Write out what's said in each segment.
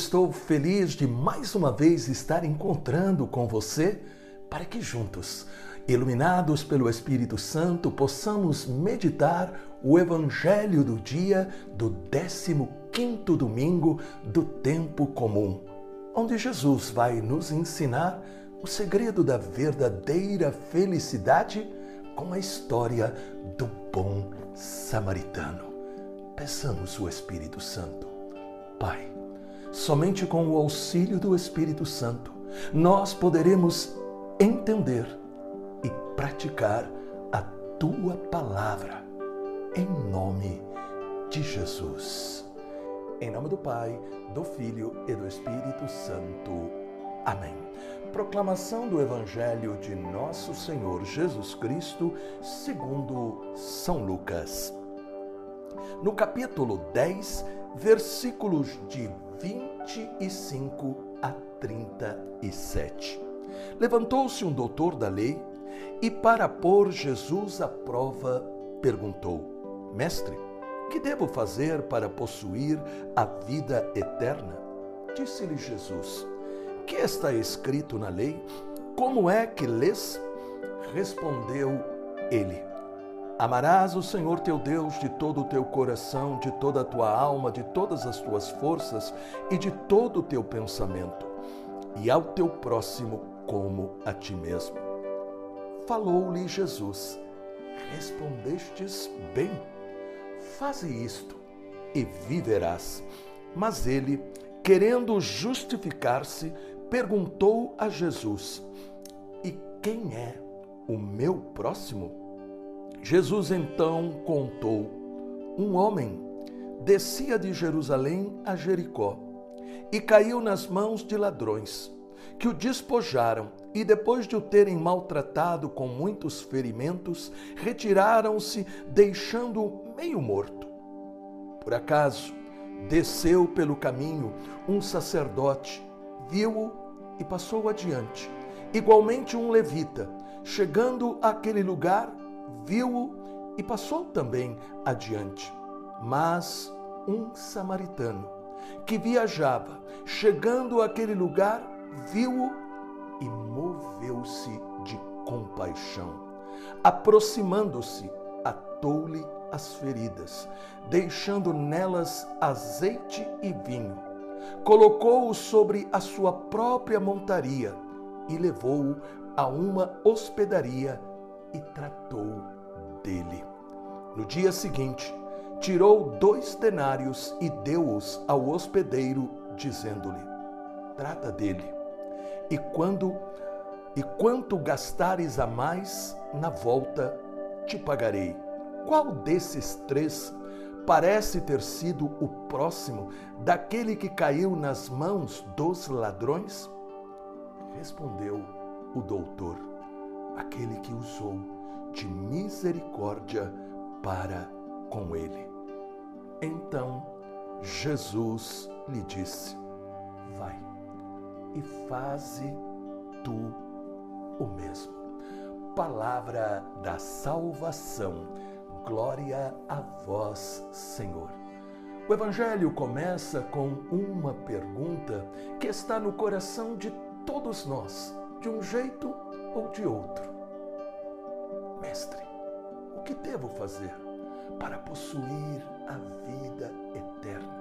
estou feliz de mais uma vez estar encontrando com você para que juntos, iluminados pelo Espírito Santo, possamos meditar o Evangelho do dia do 15 domingo do tempo comum, onde Jesus vai nos ensinar o segredo da verdadeira felicidade com a história do bom samaritano. Peçamos o Espírito Santo. Pai, somente com o auxílio do Espírito Santo nós poderemos entender e praticar a tua palavra. Em nome de Jesus. Em nome do Pai, do Filho e do Espírito Santo. Amém. Proclamação do Evangelho de Nosso Senhor Jesus Cristo, segundo São Lucas. No capítulo 10, versículos de 25 a 37. Levantou-se um doutor da lei e, para pôr Jesus à prova, perguntou: Mestre, que devo fazer para possuir a vida eterna? Disse-lhe Jesus: Que está escrito na lei? Como é que lês? Respondeu ele: Amarás o Senhor teu Deus de todo o teu coração, de toda a tua alma, de todas as tuas forças e de todo o teu pensamento, e ao teu próximo como a ti mesmo. Falou-lhe Jesus: Respondestes bem, faze isto e viverás. Mas ele, querendo justificar-se, perguntou a Jesus: E quem é o meu próximo? Jesus então contou: Um homem descia de Jerusalém a Jericó e caiu nas mãos de ladrões, que o despojaram e, depois de o terem maltratado com muitos ferimentos, retiraram-se, deixando-o meio morto. Por acaso, desceu pelo caminho um sacerdote, viu-o e passou adiante. Igualmente, um levita, chegando àquele lugar, viu-o e passou também adiante. Mas um samaritano que viajava, chegando àquele lugar, viu-o e moveu-se de compaixão. Aproximando-se, atou-lhe as feridas, deixando nelas azeite e vinho. Colocou-o sobre a sua própria montaria e levou-o a uma hospedaria e tratou dele. No dia seguinte, tirou dois denários e deu-os ao hospedeiro, dizendo-lhe: Trata dele, e quando e quanto gastares a mais na volta, te pagarei. Qual desses três parece ter sido o próximo daquele que caiu nas mãos dos ladrões? Respondeu o doutor aquele que usou de misericórdia para com ele. Então Jesus lhe disse: Vai e faze tu o mesmo. Palavra da salvação. Glória a vós, Senhor. O Evangelho começa com uma pergunta que está no coração de todos nós, de um jeito ou de outro. Que devo fazer para possuir a vida eterna?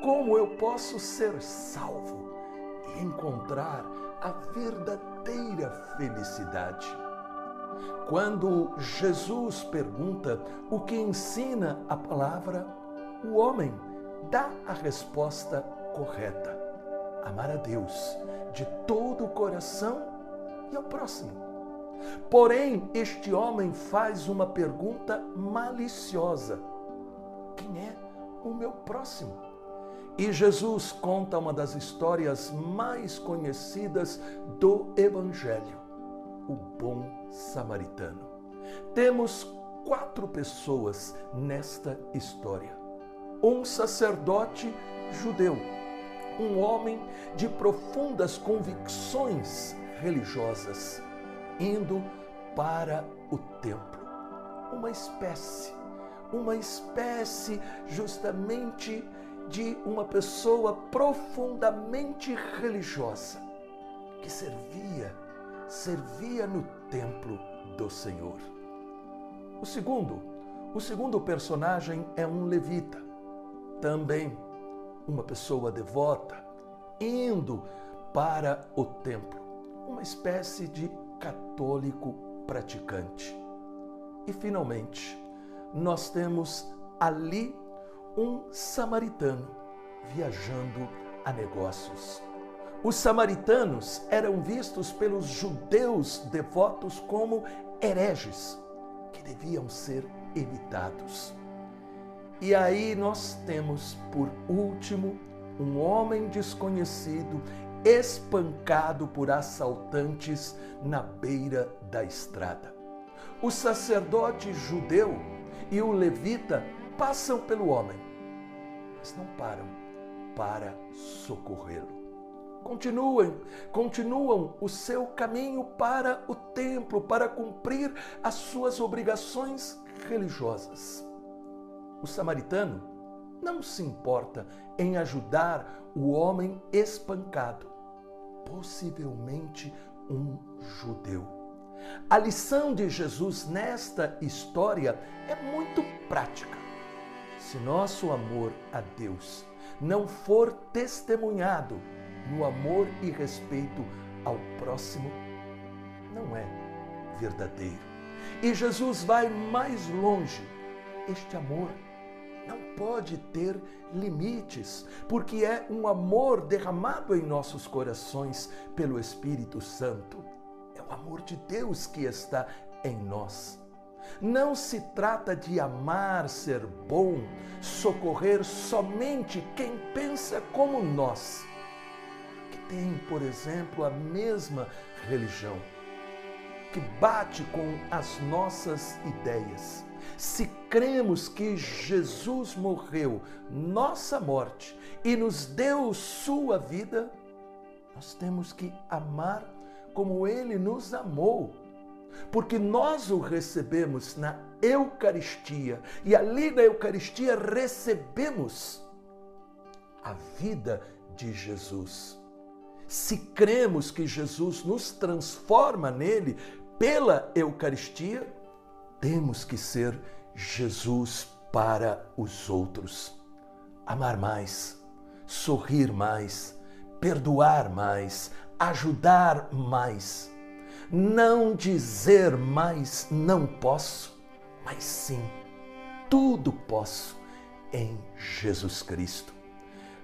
Como eu posso ser salvo e encontrar a verdadeira felicidade? Quando Jesus pergunta o que ensina a palavra, o homem dá a resposta correta: amar a Deus de todo o coração e ao próximo. Porém, este homem faz uma pergunta maliciosa: Quem é o meu próximo? E Jesus conta uma das histórias mais conhecidas do Evangelho, o bom samaritano. Temos quatro pessoas nesta história: um sacerdote judeu, um homem de profundas convicções religiosas, indo para o templo. Uma espécie, uma espécie justamente de uma pessoa profundamente religiosa que servia, servia no templo do Senhor. O segundo, o segundo personagem é um levita, também uma pessoa devota, indo para o templo, uma espécie de católico praticante. E finalmente, nós temos ali um samaritano viajando a negócios. Os samaritanos eram vistos pelos judeus devotos como hereges, que deviam ser evitados. E aí nós temos, por último, um homem desconhecido espancado por assaltantes na beira da estrada. O sacerdote judeu e o levita passam pelo homem, mas não param para socorrê-lo. Continuam, continuam o seu caminho para o templo, para cumprir as suas obrigações religiosas. O samaritano não se importa em ajudar o homem espancado, possivelmente um judeu. A lição de Jesus nesta história é muito prática. Se nosso amor a Deus não for testemunhado no amor e respeito ao próximo, não é verdadeiro. E Jesus vai mais longe. Este amor não pode ter limites, porque é um amor derramado em nossos corações pelo Espírito Santo. É o amor de Deus que está em nós. Não se trata de amar, ser bom, socorrer somente quem pensa como nós, que tem, por exemplo, a mesma religião, que bate com as nossas ideias se cremos que Jesus morreu nossa morte e nos deu sua vida, nós temos que amar como ele nos amou. Porque nós o recebemos na Eucaristia e ali na Eucaristia recebemos a vida de Jesus. Se cremos que Jesus nos transforma nele pela Eucaristia, temos que ser Jesus para os outros. Amar mais, sorrir mais, perdoar mais, ajudar mais. Não dizer mais não posso, mas sim, tudo posso em Jesus Cristo.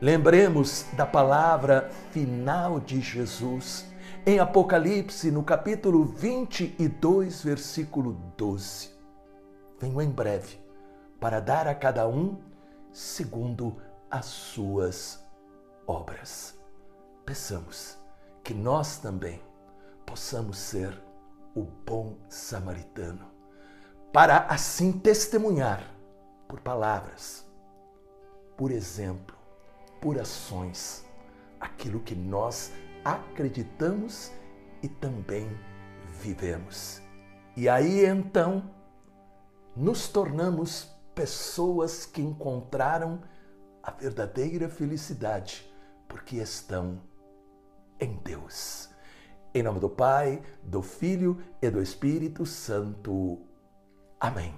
Lembremos da palavra final de Jesus em Apocalipse, no capítulo 22, versículo 12. Venho em breve para dar a cada um segundo as suas obras. Peçamos que nós também possamos ser o bom samaritano, para assim testemunhar por palavras, por exemplo, por ações, aquilo que nós acreditamos e também vivemos. E aí então nos tornamos pessoas que encontraram a verdadeira felicidade porque estão em Deus. Em nome do Pai, do Filho e do Espírito Santo. Amém.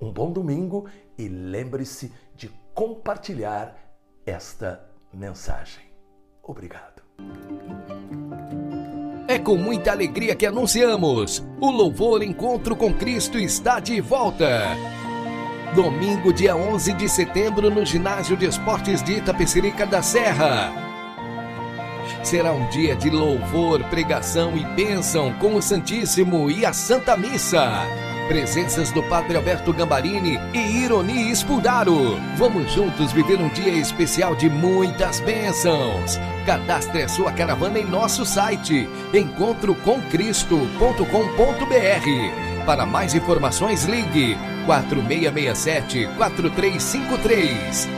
Um bom domingo e lembre-se de compartilhar esta mensagem. Obrigado. É com muita alegria que anunciamos: o Louvor Encontro com Cristo está de volta. Domingo, dia 11 de setembro, no Ginásio de Esportes de Itapecerica da Serra. Será um dia de louvor, pregação e bênção com o Santíssimo e a Santa Missa. Presenças do Padre Alberto Gambarini e Ironi Espudaro. Vamos juntos viver um dia especial de muitas bênçãos. Cadastre a sua caravana em nosso site encontrocomcristo.com.br. Para mais informações, ligue 4667 4353.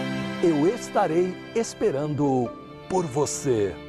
Eu estarei esperando por você.